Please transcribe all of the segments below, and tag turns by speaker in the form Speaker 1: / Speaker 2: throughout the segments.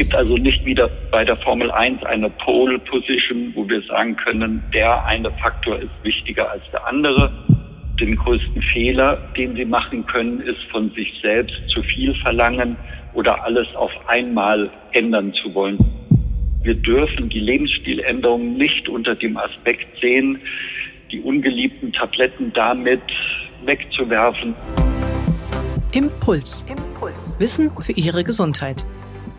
Speaker 1: gibt also nicht wieder bei der Formel 1 eine Pole Position, wo wir sagen können, der eine Faktor ist wichtiger als der andere. Den größten Fehler, den Sie machen können, ist von sich selbst zu viel verlangen oder alles auf einmal ändern zu wollen. Wir dürfen die Lebensstiländerung nicht unter dem Aspekt sehen, die ungeliebten Tabletten damit wegzuwerfen.
Speaker 2: Impuls. Impuls. Wissen für Ihre Gesundheit.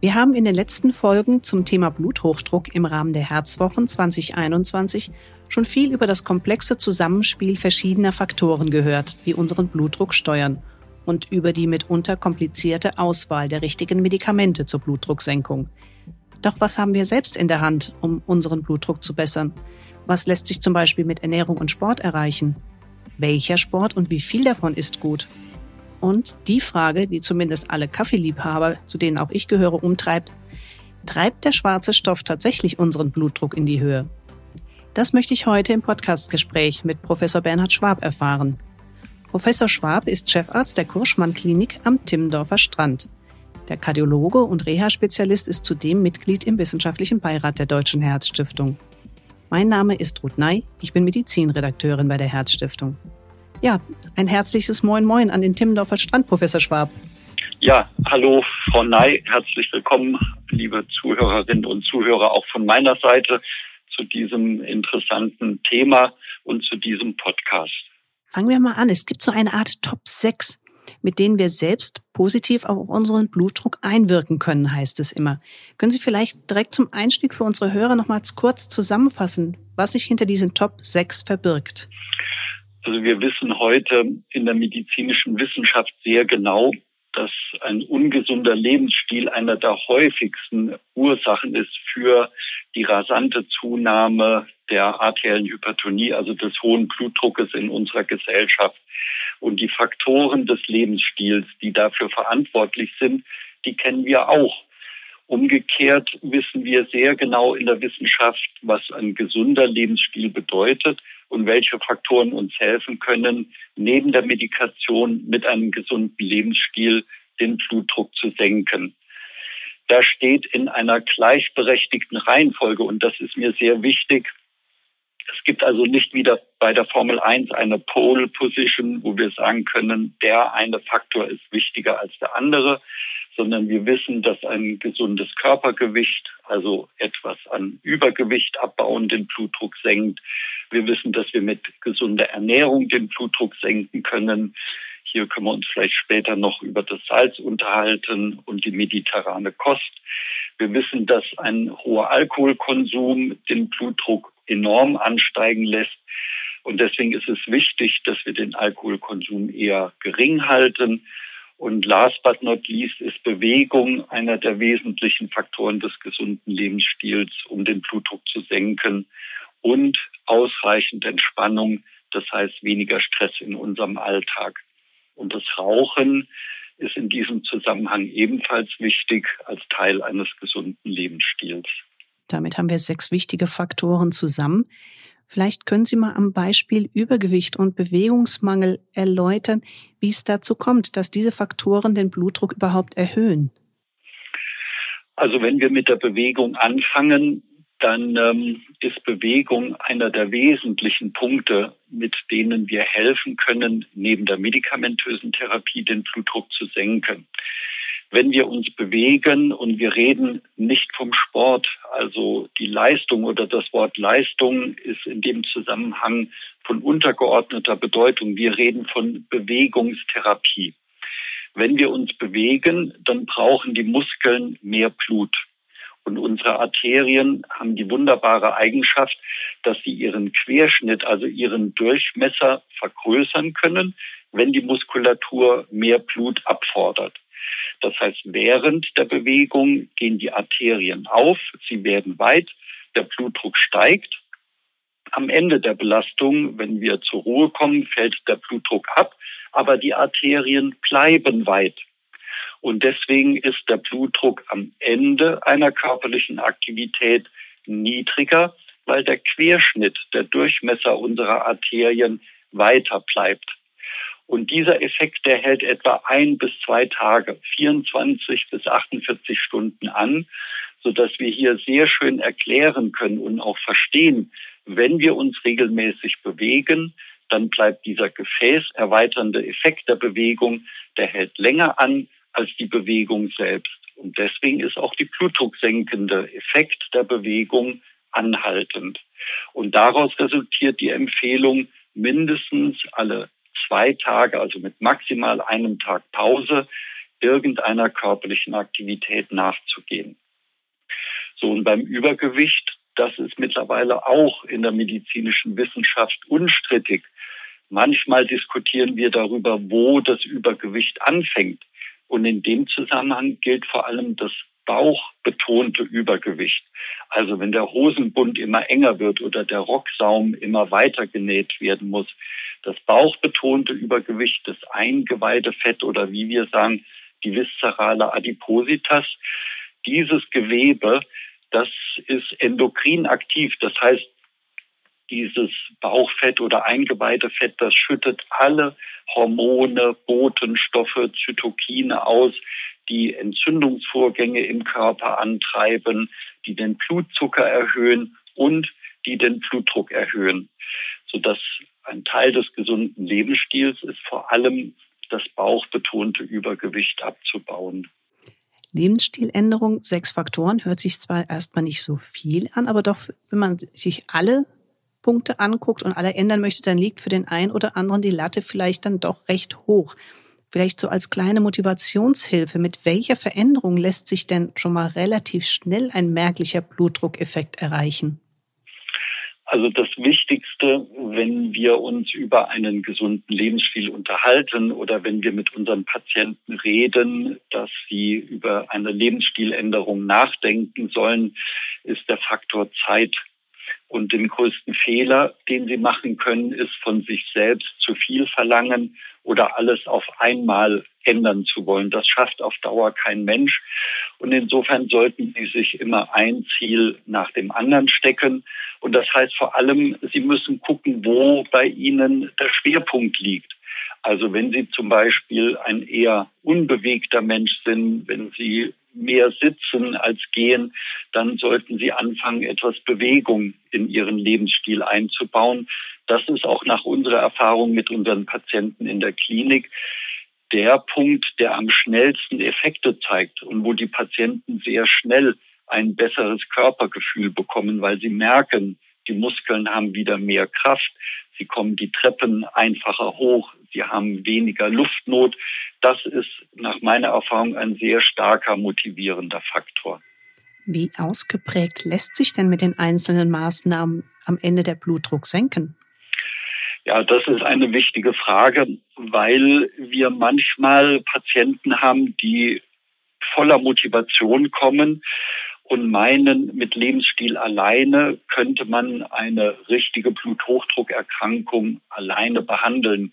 Speaker 2: Wir haben in den letzten Folgen zum Thema Bluthochdruck im Rahmen der Herzwochen 2021 schon viel über das komplexe Zusammenspiel verschiedener Faktoren gehört, die unseren Blutdruck steuern und über die mitunter komplizierte Auswahl der richtigen Medikamente zur Blutdrucksenkung. Doch was haben wir selbst in der Hand, um unseren Blutdruck zu bessern? Was lässt sich zum Beispiel mit Ernährung und Sport erreichen? Welcher Sport und wie viel davon ist gut? Und die Frage, die zumindest alle Kaffeeliebhaber, zu denen auch ich gehöre, umtreibt, treibt der schwarze Stoff tatsächlich unseren Blutdruck in die Höhe? Das möchte ich heute im Podcastgespräch mit Professor Bernhard Schwab erfahren. Professor Schwab ist Chefarzt der Kurschmann Klinik am Timmendorfer Strand. Der Kardiologe und Reha-Spezialist ist zudem Mitglied im wissenschaftlichen Beirat der Deutschen Herzstiftung. Mein Name ist Ruth Ney, ich bin Medizinredakteurin bei der Herzstiftung. Ja, ein herzliches Moin Moin an den Timmendorfer Strand, Professor Schwab.
Speaker 1: Ja, hallo Frau Ney, herzlich willkommen, liebe Zuhörerinnen und Zuhörer, auch von meiner Seite zu diesem interessanten Thema und zu diesem Podcast.
Speaker 2: Fangen wir mal an. Es gibt so eine Art Top 6, mit denen wir selbst positiv auf unseren Blutdruck einwirken können, heißt es immer. Können Sie vielleicht direkt zum Einstieg für unsere Hörer nochmals kurz zusammenfassen, was sich hinter diesen Top 6 verbirgt?
Speaker 1: Also wir wissen heute in der medizinischen Wissenschaft sehr genau, dass ein ungesunder Lebensstil einer der häufigsten Ursachen ist für die rasante Zunahme der arteriellen Hypertonie, also des hohen Blutdruckes in unserer Gesellschaft. Und die Faktoren des Lebensstils, die dafür verantwortlich sind, die kennen wir auch. Umgekehrt wissen wir sehr genau in der Wissenschaft, was ein gesunder Lebensstil bedeutet und welche Faktoren uns helfen können, neben der Medikation mit einem gesunden Lebensstil den Blutdruck zu senken. Da steht in einer gleichberechtigten Reihenfolge, und das ist mir sehr wichtig, es gibt also nicht wieder bei der Formel 1 eine Pole Position, wo wir sagen können, der eine Faktor ist wichtiger als der andere, sondern wir wissen, dass ein gesundes Körpergewicht, also etwas an Übergewicht abbauen, den Blutdruck senkt. Wir wissen, dass wir mit gesunder Ernährung den Blutdruck senken können. Hier können wir uns vielleicht später noch über das Salz unterhalten und die mediterrane Kost. Wir wissen, dass ein hoher Alkoholkonsum den Blutdruck enorm ansteigen lässt. Und deswegen ist es wichtig, dass wir den Alkoholkonsum eher gering halten. Und last but not least ist Bewegung einer der wesentlichen Faktoren des gesunden Lebensstils, um den Blutdruck zu senken und ausreichend Entspannung, das heißt weniger Stress in unserem Alltag. Und das Rauchen ist in diesem Zusammenhang ebenfalls wichtig als Teil eines gesunden Lebensstils.
Speaker 2: Damit haben wir sechs wichtige Faktoren zusammen. Vielleicht können Sie mal am Beispiel Übergewicht und Bewegungsmangel erläutern, wie es dazu kommt, dass diese Faktoren den Blutdruck überhaupt erhöhen.
Speaker 1: Also wenn wir mit der Bewegung anfangen, dann ähm, ist Bewegung einer der wesentlichen Punkte, mit denen wir helfen können, neben der medikamentösen Therapie den Blutdruck zu senken. Wenn wir uns bewegen und wir reden nicht vom Sport, also die Leistung oder das Wort Leistung ist in dem Zusammenhang von untergeordneter Bedeutung. Wir reden von Bewegungstherapie. Wenn wir uns bewegen, dann brauchen die Muskeln mehr Blut. Und unsere Arterien haben die wunderbare Eigenschaft, dass sie ihren Querschnitt, also ihren Durchmesser vergrößern können, wenn die Muskulatur mehr Blut abfordert. Das heißt, während der Bewegung gehen die Arterien auf, sie werden weit, der Blutdruck steigt. Am Ende der Belastung, wenn wir zur Ruhe kommen, fällt der Blutdruck ab, aber die Arterien bleiben weit. Und deswegen ist der Blutdruck am Ende einer körperlichen Aktivität niedriger, weil der Querschnitt, der Durchmesser unserer Arterien weiter bleibt. Und dieser Effekt, der hält etwa ein bis zwei Tage, 24 bis 48 Stunden an, so dass wir hier sehr schön erklären können und auch verstehen, wenn wir uns regelmäßig bewegen, dann bleibt dieser gefäßerweiternde Effekt der Bewegung, der hält länger an als die Bewegung selbst. Und deswegen ist auch die blutdrucksenkende Effekt der Bewegung anhaltend. Und daraus resultiert die Empfehlung, mindestens alle zwei Tage, also mit maximal einem Tag Pause, irgendeiner körperlichen Aktivität nachzugehen. So, und beim Übergewicht, das ist mittlerweile auch in der medizinischen Wissenschaft unstrittig. Manchmal diskutieren wir darüber, wo das Übergewicht anfängt. Und in dem Zusammenhang gilt vor allem das bauchbetonte Übergewicht. Also wenn der Hosenbund immer enger wird oder der Rocksaum immer weiter genäht werden muss. Das bauchbetonte Übergewicht, das Eingeweidefett oder wie wir sagen, die viszerale Adipositas, dieses Gewebe, das ist endokrin aktiv. Das heißt, dieses Bauchfett oder Eingeweidefett, das schüttet alle Hormone, Botenstoffe, Zytokine aus, die Entzündungsvorgänge im Körper antreiben, die den Blutzucker erhöhen und die den Blutdruck erhöhen, sodass ein Teil des gesunden Lebensstils ist vor allem das bauchbetonte Übergewicht abzubauen.
Speaker 2: Lebensstiländerung, sechs Faktoren, hört sich zwar erstmal nicht so viel an, aber doch, wenn man sich alle Punkte anguckt und alle ändern möchte, dann liegt für den einen oder anderen die Latte vielleicht dann doch recht hoch. Vielleicht so als kleine Motivationshilfe, mit welcher Veränderung lässt sich denn schon mal relativ schnell ein merklicher Blutdruckeffekt erreichen?
Speaker 1: Also das Wichtigste, wenn wir uns über einen gesunden Lebensstil unterhalten oder wenn wir mit unseren Patienten reden, dass sie über eine Lebensstiländerung nachdenken sollen, ist der Faktor Zeit. Und den größten Fehler, den sie machen können, ist von sich selbst zu viel verlangen oder alles auf einmal ändern zu wollen. Das schafft auf Dauer kein Mensch. Und insofern sollten Sie sich immer ein Ziel nach dem anderen stecken. Und das heißt vor allem, Sie müssen gucken, wo bei Ihnen der Schwerpunkt liegt. Also wenn Sie zum Beispiel ein eher unbewegter Mensch sind, wenn Sie mehr sitzen als gehen, dann sollten Sie anfangen, etwas Bewegung in Ihren Lebensstil einzubauen. Das ist auch nach unserer Erfahrung mit unseren Patienten in der Klinik der Punkt, der am schnellsten Effekte zeigt und wo die Patienten sehr schnell ein besseres Körpergefühl bekommen, weil sie merken, die Muskeln haben wieder mehr Kraft, sie kommen die Treppen einfacher hoch, sie haben weniger Luftnot. Das ist nach meiner Erfahrung ein sehr starker motivierender Faktor.
Speaker 2: Wie ausgeprägt lässt sich denn mit den einzelnen Maßnahmen am Ende der Blutdruck senken?
Speaker 1: Ja, das ist eine wichtige Frage, weil wir manchmal Patienten haben, die voller Motivation kommen und meinen, mit Lebensstil alleine könnte man eine richtige Bluthochdruckerkrankung alleine behandeln.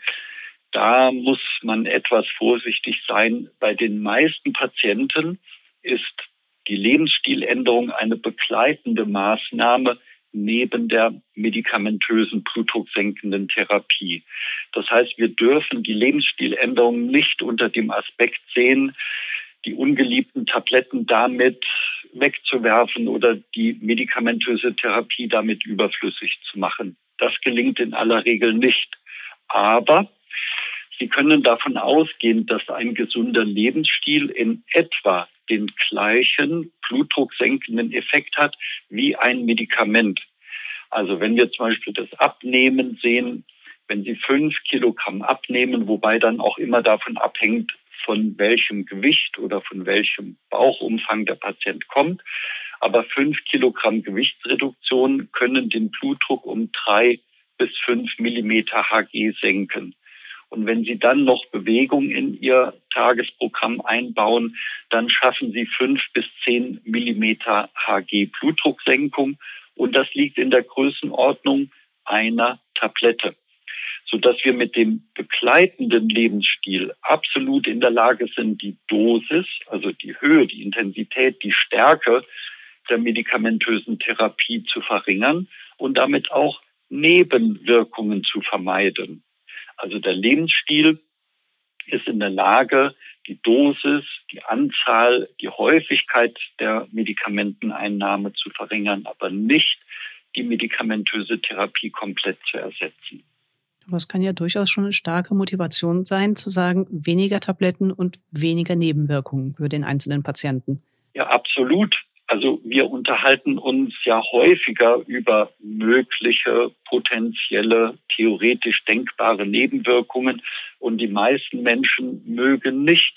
Speaker 1: Da muss man etwas vorsichtig sein. Bei den meisten Patienten ist die Lebensstiländerung eine begleitende Maßnahme neben der medikamentösen blutdrucksenkenden Therapie. Das heißt, wir dürfen die Lebensstiländerung nicht unter dem Aspekt sehen, die ungeliebten Tabletten damit wegzuwerfen oder die medikamentöse Therapie damit überflüssig zu machen. Das gelingt in aller Regel nicht. Aber Sie können davon ausgehen, dass ein gesunder Lebensstil in etwa den gleichen blutdrucksenkenden Effekt hat wie ein Medikament. Also wenn wir zum Beispiel das Abnehmen sehen, wenn Sie fünf Kilogramm abnehmen, wobei dann auch immer davon abhängt, von welchem Gewicht oder von welchem Bauchumfang der Patient kommt. Aber fünf Kilogramm Gewichtsreduktion können den Blutdruck um drei bis fünf Millimeter Hg senken. Und wenn Sie dann noch Bewegung in Ihr Tagesprogramm einbauen, dann schaffen Sie fünf bis zehn Millimeter Hg Blutdrucksenkung. Und das liegt in der Größenordnung einer Tablette sodass wir mit dem begleitenden Lebensstil absolut in der Lage sind, die Dosis, also die Höhe, die Intensität, die Stärke der medikamentösen Therapie zu verringern und damit auch Nebenwirkungen zu vermeiden. Also der Lebensstil ist in der Lage, die Dosis, die Anzahl, die Häufigkeit der Medikamenteneinnahme zu verringern, aber nicht die medikamentöse Therapie komplett zu ersetzen.
Speaker 2: Aber es kann ja durchaus schon eine starke Motivation sein, zu sagen, weniger Tabletten und weniger Nebenwirkungen für den einzelnen Patienten.
Speaker 1: Ja, absolut. Also wir unterhalten uns ja häufiger über mögliche, potenzielle, theoretisch denkbare Nebenwirkungen und die meisten Menschen mögen nicht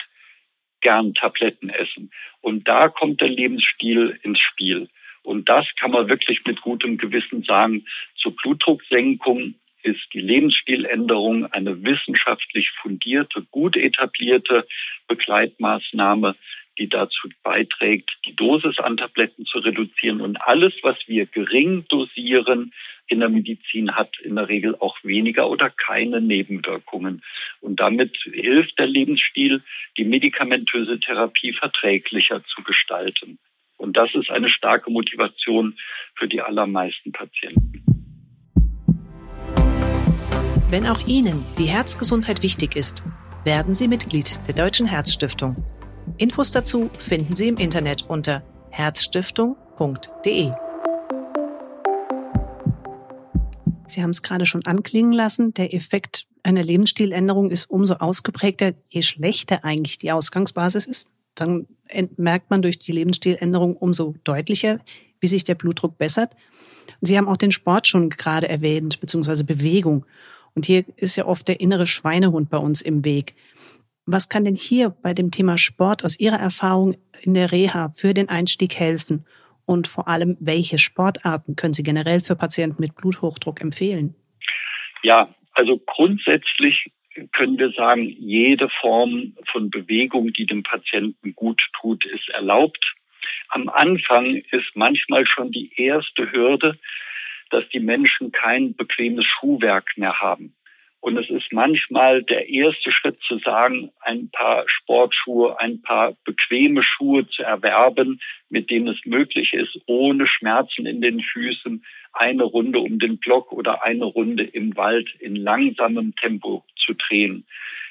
Speaker 1: gern Tabletten essen. Und da kommt der Lebensstil ins Spiel. Und das kann man wirklich mit gutem Gewissen sagen. Zur Blutdrucksenkung ist die Lebensstiländerung eine wissenschaftlich fundierte, gut etablierte Begleitmaßnahme, die dazu beiträgt, die Dosis an Tabletten zu reduzieren. Und alles, was wir gering dosieren in der Medizin, hat in der Regel auch weniger oder keine Nebenwirkungen. Und damit hilft der Lebensstil, die medikamentöse Therapie verträglicher zu gestalten. Und das ist eine starke Motivation für die allermeisten Patienten.
Speaker 2: Wenn auch Ihnen die Herzgesundheit wichtig ist, werden Sie Mitglied der Deutschen Herzstiftung. Infos dazu finden Sie im Internet unter herzstiftung.de. Sie haben es gerade schon anklingen lassen, der Effekt einer Lebensstiländerung ist umso ausgeprägter, je schlechter eigentlich die Ausgangsbasis ist. Dann merkt man durch die Lebensstiländerung umso deutlicher, wie sich der Blutdruck bessert. Sie haben auch den Sport schon gerade erwähnt, beziehungsweise Bewegung. Und hier ist ja oft der innere Schweinehund bei uns im Weg. Was kann denn hier bei dem Thema Sport aus Ihrer Erfahrung in der Reha für den Einstieg helfen? Und vor allem, welche Sportarten können Sie generell für Patienten mit Bluthochdruck empfehlen?
Speaker 1: Ja, also grundsätzlich können wir sagen, jede Form von Bewegung, die dem Patienten gut tut, ist erlaubt. Am Anfang ist manchmal schon die erste Hürde, dass die Menschen kein bequemes Schuhwerk mehr haben. Und es ist manchmal der erste Schritt zu sagen, ein paar Sportschuhe, ein paar bequeme Schuhe zu erwerben, mit denen es möglich ist, ohne Schmerzen in den Füßen eine Runde um den Block oder eine Runde im Wald in langsamem Tempo zu drehen.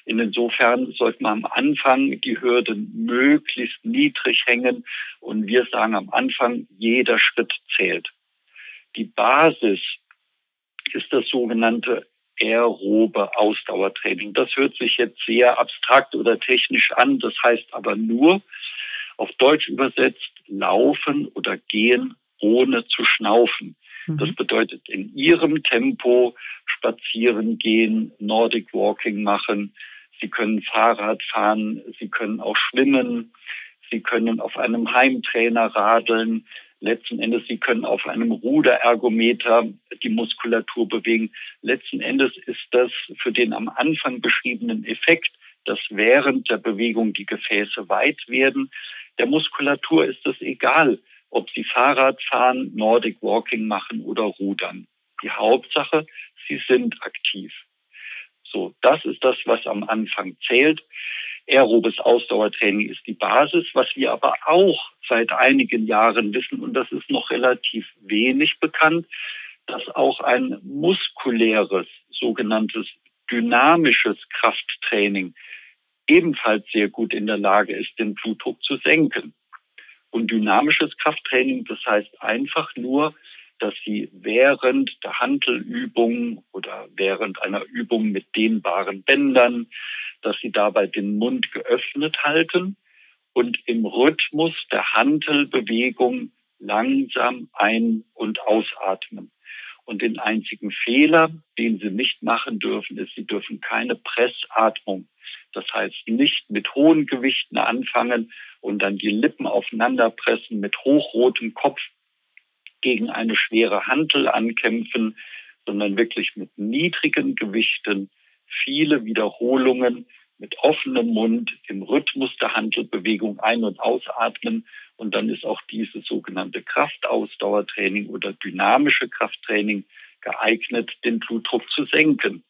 Speaker 1: Insofern sollte man am Anfang die Hürde möglichst niedrig hängen. Und wir sagen am Anfang, jeder Schritt zählt. Die Basis ist das sogenannte aerobe Ausdauertraining. Das hört sich jetzt sehr abstrakt oder technisch an. Das heißt aber nur, auf Deutsch übersetzt, laufen oder gehen ohne zu schnaufen. Mhm. Das bedeutet in ihrem Tempo spazieren gehen, Nordic Walking machen. Sie können Fahrrad fahren, sie können auch schwimmen, sie können auf einem Heimtrainer radeln, Letzten Endes, Sie können auf einem Ruderergometer die Muskulatur bewegen. Letzten Endes ist das für den am Anfang beschriebenen Effekt, dass während der Bewegung die Gefäße weit werden. Der Muskulatur ist es egal, ob Sie Fahrrad fahren, Nordic Walking machen oder rudern. Die Hauptsache, Sie sind aktiv. So, das ist das, was am Anfang zählt. Aerobes Ausdauertraining ist die Basis. Was wir aber auch seit einigen Jahren wissen, und das ist noch relativ wenig bekannt, dass auch ein muskuläres, sogenanntes dynamisches Krafttraining ebenfalls sehr gut in der Lage ist, den Blutdruck zu senken. Und dynamisches Krafttraining, das heißt einfach nur, dass Sie während der Handelübung oder während einer Übung mit dehnbaren Bändern, dass Sie dabei den Mund geöffnet halten und im Rhythmus der Handelbewegung langsam ein- und ausatmen. Und den einzigen Fehler, den Sie nicht machen dürfen, ist, Sie dürfen keine Pressatmung. Das heißt, nicht mit hohen Gewichten anfangen und dann die Lippen aufeinander pressen mit hochrotem Kopf gegen eine schwere Hantel ankämpfen, sondern wirklich mit niedrigen Gewichten viele Wiederholungen mit offenem Mund im Rhythmus der Handelbewegung ein- und ausatmen. Und dann ist auch dieses sogenannte Kraftausdauertraining oder dynamische Krafttraining geeignet, den Blutdruck zu senken.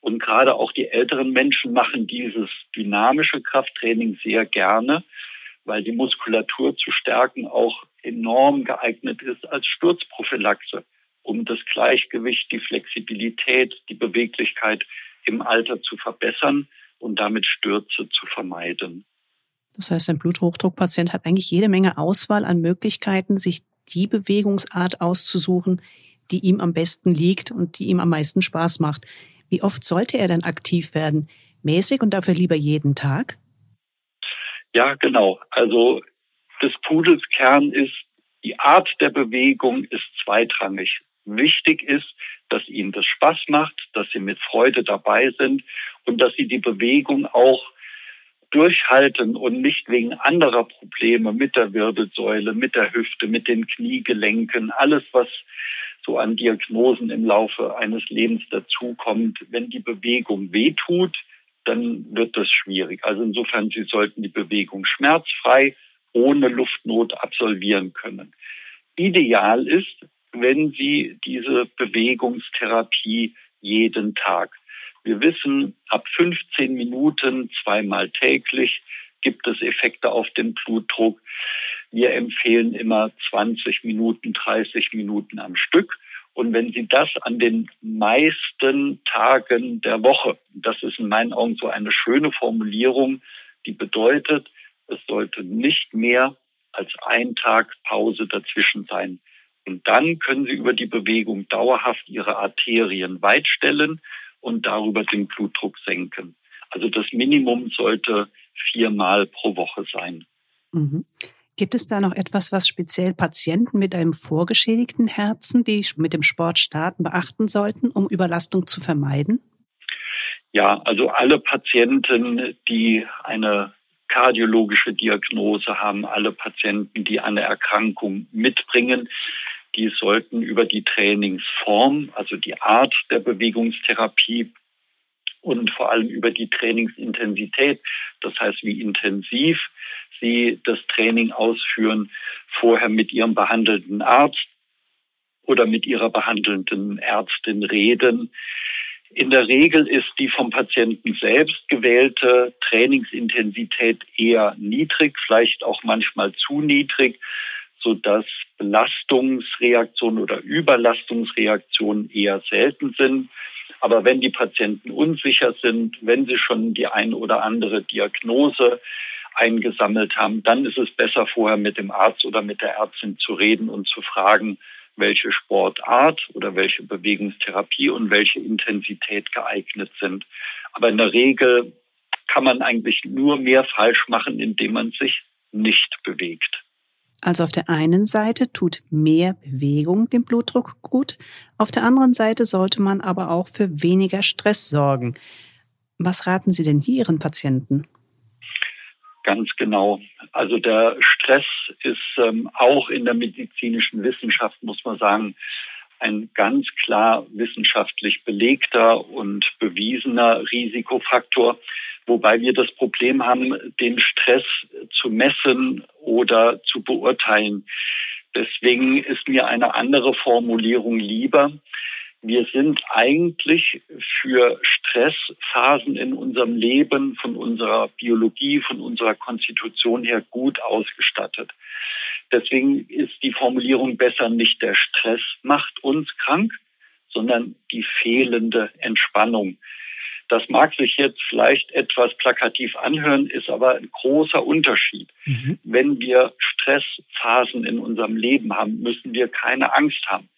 Speaker 1: Und gerade auch die älteren Menschen machen dieses dynamische Krafttraining sehr gerne, weil die Muskulatur zu stärken auch enorm geeignet ist als Sturzprophylaxe, um das Gleichgewicht, die Flexibilität, die Beweglichkeit im Alter zu verbessern und damit Stürze zu vermeiden.
Speaker 2: Das heißt, ein Bluthochdruckpatient hat eigentlich jede Menge Auswahl an Möglichkeiten, sich die Bewegungsart auszusuchen, die ihm am besten liegt und die ihm am meisten Spaß macht. Wie oft sollte er denn aktiv werden? Mäßig und dafür lieber jeden Tag?
Speaker 1: Ja, genau. Also des Pudels Kern ist, die Art der Bewegung ist zweitrangig. Wichtig ist, dass ihnen das Spaß macht, dass sie mit Freude dabei sind und dass sie die Bewegung auch durchhalten und nicht wegen anderer Probleme mit der Wirbelsäule, mit der Hüfte, mit den Kniegelenken, alles, was so an Diagnosen im Laufe eines Lebens dazukommt. Wenn die Bewegung wehtut, dann wird das schwierig. Also insofern, Sie sollten die Bewegung schmerzfrei, ohne Luftnot absolvieren können. Ideal ist, wenn Sie diese Bewegungstherapie jeden Tag. Wir wissen, ab 15 Minuten zweimal täglich gibt es Effekte auf den Blutdruck. Wir empfehlen immer 20 Minuten, 30 Minuten am Stück. Und wenn Sie das an den meisten Tagen der Woche, das ist in meinen Augen so eine schöne Formulierung, die bedeutet, es sollte nicht mehr als ein Tag Pause dazwischen sein. Und dann können Sie über die Bewegung dauerhaft Ihre Arterien weitstellen und darüber den Blutdruck senken. Also das Minimum sollte viermal pro Woche sein.
Speaker 2: Mhm. Gibt es da noch etwas, was speziell Patienten mit einem vorgeschädigten Herzen, die mit dem Sport starten, beachten sollten, um Überlastung zu vermeiden?
Speaker 1: Ja, also alle Patienten, die eine kardiologische Diagnose haben, alle Patienten, die eine Erkrankung mitbringen, die sollten über die Trainingsform, also die Art der Bewegungstherapie und vor allem über die Trainingsintensität, das heißt, wie intensiv sie das Training ausführen, vorher mit ihrem behandelnden Arzt oder mit ihrer behandelnden Ärztin reden. In der Regel ist die vom Patienten selbst gewählte Trainingsintensität eher niedrig, vielleicht auch manchmal zu niedrig, so dass Belastungsreaktionen oder Überlastungsreaktionen eher selten sind. Aber wenn die Patienten unsicher sind, wenn sie schon die eine oder andere Diagnose eingesammelt haben, dann ist es besser, vorher mit dem Arzt oder mit der Ärztin zu reden und zu fragen, welche Sportart oder welche Bewegungstherapie und welche Intensität geeignet sind. Aber in der Regel kann man eigentlich nur mehr falsch machen, indem man sich nicht bewegt.
Speaker 2: Also auf der einen Seite tut mehr Bewegung dem Blutdruck gut, auf der anderen Seite sollte man aber auch für weniger Stress sorgen. Was raten Sie denn hier Ihren Patienten?
Speaker 1: Ganz genau. Also der Stress ist ähm, auch in der medizinischen Wissenschaft, muss man sagen, ein ganz klar wissenschaftlich belegter und bewiesener Risikofaktor, wobei wir das Problem haben, den Stress zu messen oder zu beurteilen. Deswegen ist mir eine andere Formulierung lieber. Wir sind eigentlich für Stressphasen in unserem Leben von unserer Biologie, von unserer Konstitution her gut ausgestattet. Deswegen ist die Formulierung besser nicht der Stress macht uns krank, sondern die fehlende Entspannung. Das mag sich jetzt vielleicht etwas plakativ anhören, ist aber ein großer Unterschied. Mhm. Wenn wir Stressphasen in unserem Leben haben, müssen wir keine Angst haben.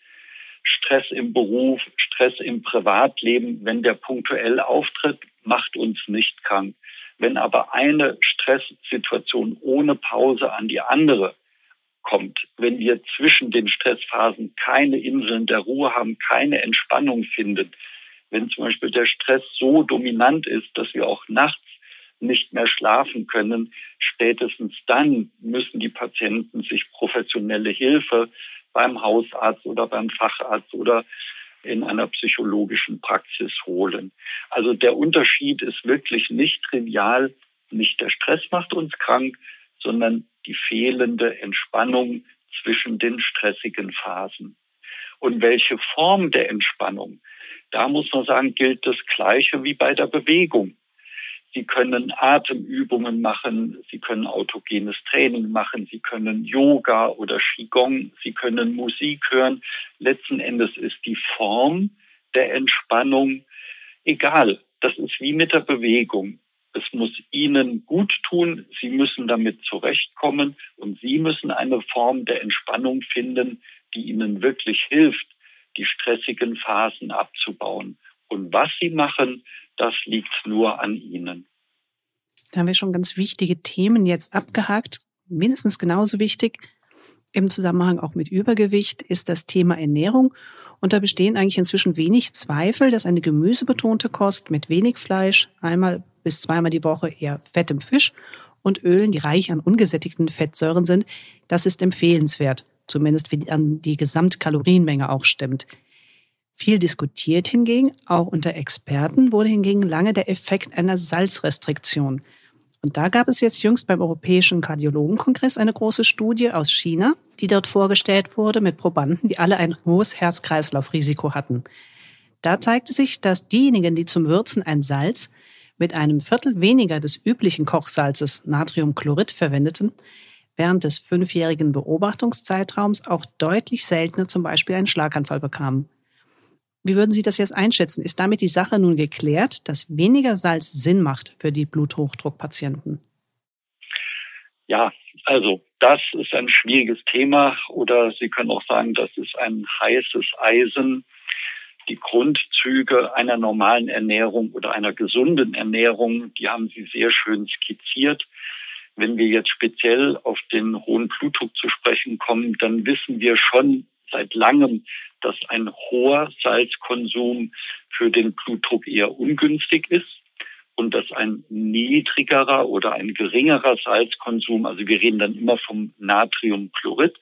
Speaker 1: Stress im Beruf, Stress im Privatleben, wenn der punktuell auftritt, macht uns nicht krank. Wenn aber eine Stresssituation ohne Pause an die andere kommt, wenn wir zwischen den Stressphasen keine Inseln der Ruhe haben, keine Entspannung finden, wenn zum Beispiel der Stress so dominant ist, dass wir auch nachts nicht mehr schlafen können, spätestens dann müssen die Patienten sich professionelle Hilfe beim Hausarzt oder beim Facharzt oder in einer psychologischen Praxis holen. Also der Unterschied ist wirklich nicht trivial. Nicht der Stress macht uns krank, sondern die fehlende Entspannung zwischen den stressigen Phasen. Und welche Form der Entspannung? Da muss man sagen, gilt das Gleiche wie bei der Bewegung. Sie können Atemübungen machen, Sie können autogenes Training machen, Sie können Yoga oder Qigong, Sie können Musik hören. Letzten Endes ist die Form der Entspannung egal. Das ist wie mit der Bewegung. Es muss Ihnen gut tun, Sie müssen damit zurechtkommen und Sie müssen eine Form der Entspannung finden, die Ihnen wirklich hilft, die stressigen Phasen abzubauen. Und was Sie machen, das liegt nur an Ihnen.
Speaker 2: Da haben wir schon ganz wichtige Themen jetzt abgehakt. Mindestens genauso wichtig im Zusammenhang auch mit Übergewicht ist das Thema Ernährung. Und da bestehen eigentlich inzwischen wenig Zweifel, dass eine gemüsebetonte Kost mit wenig Fleisch, einmal bis zweimal die Woche eher fettem Fisch und Ölen, die reich an ungesättigten Fettsäuren sind, das ist empfehlenswert. Zumindest wenn die Gesamtkalorienmenge auch stimmt. Viel diskutiert hingegen, auch unter Experten, wurde hingegen lange der Effekt einer Salzrestriktion. Und da gab es jetzt jüngst beim Europäischen Kardiologenkongress eine große Studie aus China, die dort vorgestellt wurde mit Probanden, die alle ein hohes Herz-Kreislauf-Risiko hatten. Da zeigte sich, dass diejenigen, die zum Würzen ein Salz mit einem Viertel weniger des üblichen Kochsalzes Natriumchlorid verwendeten, während des fünfjährigen Beobachtungszeitraums auch deutlich seltener zum Beispiel einen Schlaganfall bekamen. Wie würden Sie das jetzt einschätzen? Ist damit die Sache nun geklärt, dass weniger Salz Sinn macht für die Bluthochdruckpatienten?
Speaker 1: Ja, also das ist ein schwieriges Thema oder Sie können auch sagen, das ist ein heißes Eisen. Die Grundzüge einer normalen Ernährung oder einer gesunden Ernährung, die haben Sie sehr schön skizziert. Wenn wir jetzt speziell auf den hohen Blutdruck zu sprechen kommen, dann wissen wir schon seit langem, dass ein hoher Salzkonsum für den Blutdruck eher ungünstig ist und dass ein niedrigerer oder ein geringerer Salzkonsum, also wir reden dann immer vom Natriumchlorid,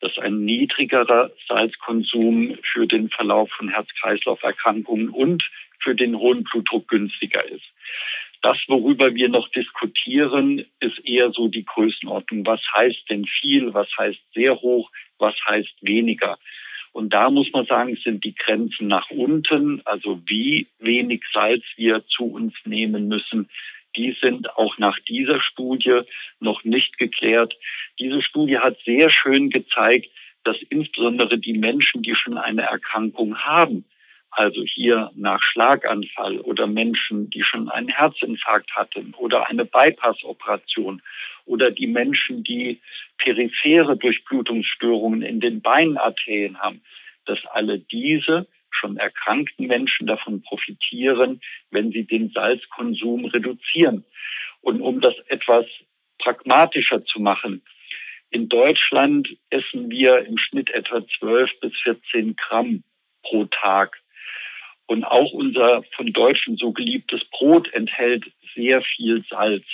Speaker 1: dass ein niedrigerer Salzkonsum für den Verlauf von Herz-Kreislauf-Erkrankungen und für den hohen Blutdruck günstiger ist. Das, worüber wir noch diskutieren, ist eher so die Größenordnung. Was heißt denn viel? Was heißt sehr hoch? Was heißt weniger? Und da muss man sagen, sind die Grenzen nach unten, also wie wenig Salz wir zu uns nehmen müssen, die sind auch nach dieser Studie noch nicht geklärt. Diese Studie hat sehr schön gezeigt, dass insbesondere die Menschen, die schon eine Erkrankung haben, also hier nach Schlaganfall oder Menschen, die schon einen Herzinfarkt hatten oder eine Bypass-Operation oder die Menschen, die periphere Durchblutungsstörungen in den Beinarterien haben, dass alle diese schon erkrankten Menschen davon profitieren, wenn sie den Salzkonsum reduzieren. Und um das etwas pragmatischer zu machen, in Deutschland essen wir im Schnitt etwa 12 bis 14 Gramm pro Tag und auch unser von Deutschen so geliebtes Brot enthält sehr viel Salz.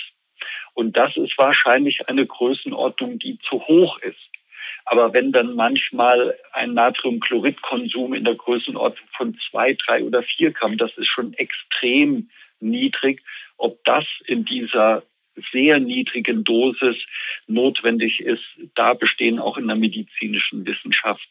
Speaker 1: Und das ist wahrscheinlich eine Größenordnung, die zu hoch ist. Aber wenn dann manchmal ein Natriumchloridkonsum in der Größenordnung von zwei, drei oder vier Gramm, das ist schon extrem niedrig. Ob das in dieser sehr niedrigen Dosis notwendig ist, da bestehen auch in der medizinischen Wissenschaft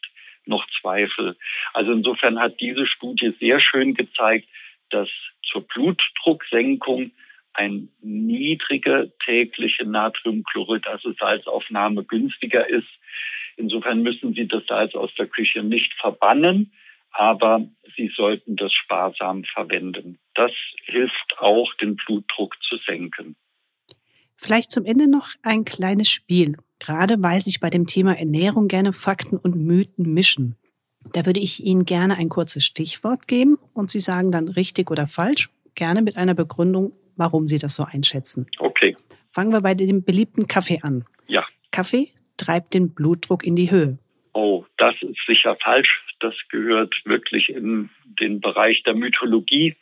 Speaker 1: noch Zweifel. Also insofern hat diese Studie sehr schön gezeigt, dass zur Blutdrucksenkung ein niedrige tägliche Natriumchlorid, also Salzaufnahme, günstiger ist. Insofern müssen Sie das Salz aus der Küche nicht verbannen, aber Sie sollten das sparsam verwenden. Das hilft auch, den Blutdruck zu senken.
Speaker 2: Vielleicht zum Ende noch ein kleines Spiel. Gerade weil sich bei dem Thema Ernährung gerne Fakten und Mythen mischen. Da würde ich Ihnen gerne ein kurzes Stichwort geben und Sie sagen dann richtig oder falsch, gerne mit einer Begründung, warum Sie das so einschätzen.
Speaker 1: Okay.
Speaker 2: Fangen wir bei dem beliebten Kaffee an.
Speaker 1: Ja.
Speaker 2: Kaffee treibt den Blutdruck in die Höhe.
Speaker 1: Oh, das ist sicher falsch. Das gehört wirklich in den Bereich der Mythologie.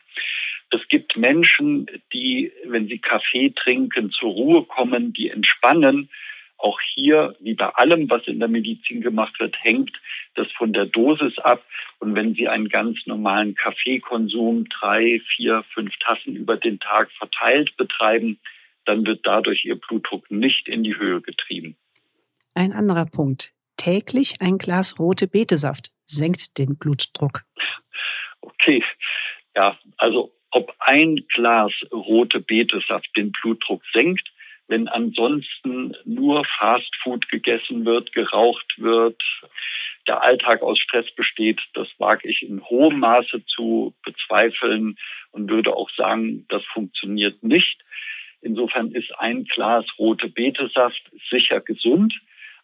Speaker 1: Es gibt Menschen, die, wenn sie Kaffee trinken, zur Ruhe kommen, die entspannen. Auch hier, wie bei allem, was in der Medizin gemacht wird, hängt das von der Dosis ab. Und wenn Sie einen ganz normalen Kaffeekonsum, drei, vier, fünf Tassen über den Tag verteilt betreiben, dann wird dadurch Ihr Blutdruck nicht in die Höhe getrieben.
Speaker 2: Ein anderer Punkt. Täglich ein Glas rote Betesaft senkt den Blutdruck.
Speaker 1: Okay, ja, also ob ein Glas rote Betesaft den Blutdruck senkt, wenn ansonsten nur Fastfood gegessen wird, geraucht wird, der Alltag aus Stress besteht, das wage ich in hohem Maße zu bezweifeln und würde auch sagen, das funktioniert nicht. Insofern ist ein Glas rote Betesaft sicher gesund.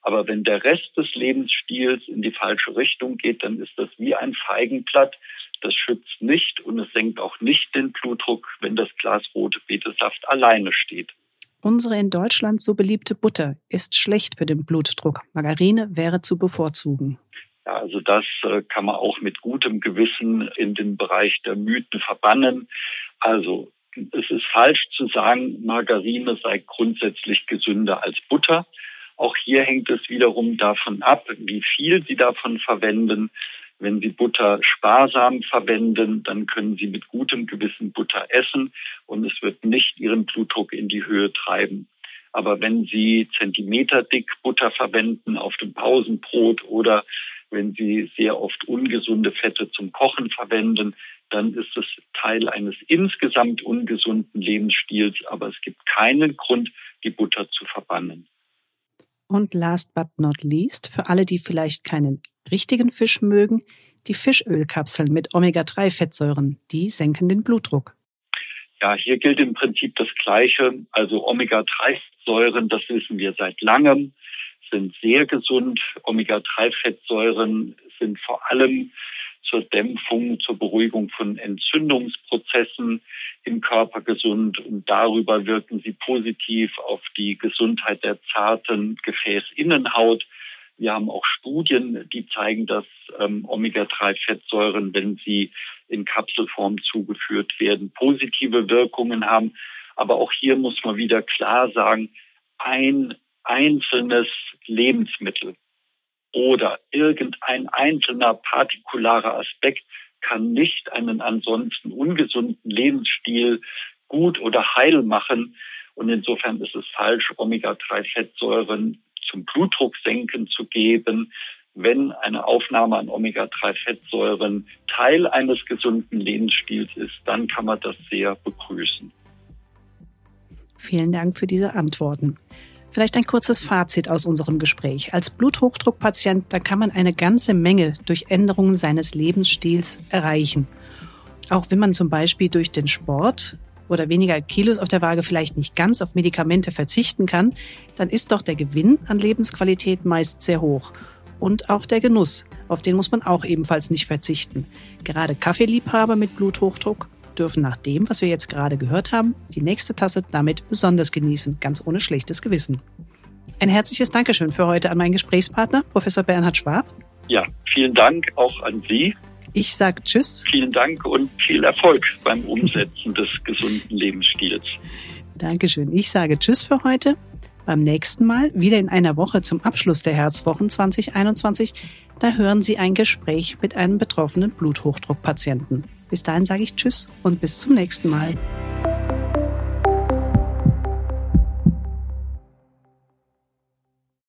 Speaker 1: Aber wenn der Rest des Lebensstils in die falsche Richtung geht, dann ist das wie ein Feigenblatt. Das schützt nicht und es senkt auch nicht den Blutdruck, wenn das Glas rote Betesaft alleine steht.
Speaker 2: Unsere in Deutschland so beliebte Butter ist schlecht für den Blutdruck. Margarine wäre zu bevorzugen.
Speaker 1: Ja, also das äh, kann man auch mit gutem Gewissen in den Bereich der Mythen verbannen. Also es ist falsch zu sagen, Margarine sei grundsätzlich gesünder als Butter. Auch hier hängt es wiederum davon ab, wie viel Sie davon verwenden. Wenn Sie Butter sparsam verwenden, dann können Sie mit gutem Gewissen Butter essen und es wird nicht Ihren Blutdruck in die Höhe treiben. Aber wenn Sie zentimeterdick Butter verwenden auf dem Pausenbrot oder wenn Sie sehr oft ungesunde Fette zum Kochen verwenden, dann ist es Teil eines insgesamt ungesunden Lebensstils. Aber es gibt keinen Grund, die Butter zu verbannen.
Speaker 2: Und last but not least, für alle, die vielleicht keinen richtigen Fisch mögen, die Fischölkapseln mit Omega-3-Fettsäuren, die senken den Blutdruck.
Speaker 1: Ja, hier gilt im Prinzip das Gleiche. Also Omega-3-Säuren, das wissen wir seit langem, sind sehr gesund. Omega-3-Fettsäuren sind vor allem zur Dämpfung, zur Beruhigung von Entzündungsprozessen im Körper gesund und darüber wirken sie positiv auf die Gesundheit der zarten Gefäßinnenhaut. Wir haben auch Studien, die zeigen, dass ähm, Omega-3-Fettsäuren, wenn sie in Kapselform zugeführt werden, positive Wirkungen haben. Aber auch hier muss man wieder klar sagen, ein einzelnes Lebensmittel oder irgendein einzelner partikularer Aspekt kann nicht einen ansonsten ungesunden Lebensstil gut oder heil machen. Und insofern ist es falsch, Omega-3-Fettsäuren zum Blutdrucksenken zu geben. Wenn eine Aufnahme an Omega-3-Fettsäuren Teil eines gesunden Lebensstils ist, dann kann man das sehr begrüßen.
Speaker 2: Vielen Dank für diese Antworten. Vielleicht ein kurzes Fazit aus unserem Gespräch. Als Bluthochdruckpatient, da kann man eine ganze Menge durch Änderungen seines Lebensstils erreichen. Auch wenn man zum Beispiel durch den Sport oder weniger Kilos auf der Waage vielleicht nicht ganz auf Medikamente verzichten kann, dann ist doch der Gewinn an Lebensqualität meist sehr hoch. Und auch der Genuss, auf den muss man auch ebenfalls nicht verzichten. Gerade Kaffeeliebhaber mit Bluthochdruck dürfen nach dem, was wir jetzt gerade gehört haben, die nächste Tasse damit besonders genießen, ganz ohne schlechtes Gewissen. Ein herzliches Dankeschön für heute an meinen Gesprächspartner, Professor Bernhard Schwab.
Speaker 1: Ja, vielen Dank auch an Sie.
Speaker 2: Ich sage Tschüss.
Speaker 1: Vielen Dank und viel Erfolg beim Umsetzen des gesunden Lebensstils.
Speaker 2: Dankeschön. Ich sage Tschüss für heute. Beim nächsten Mal, wieder in einer Woche zum Abschluss der Herzwochen 2021, da hören Sie ein Gespräch mit einem betroffenen Bluthochdruckpatienten. Bis dahin sage ich Tschüss und bis zum nächsten Mal.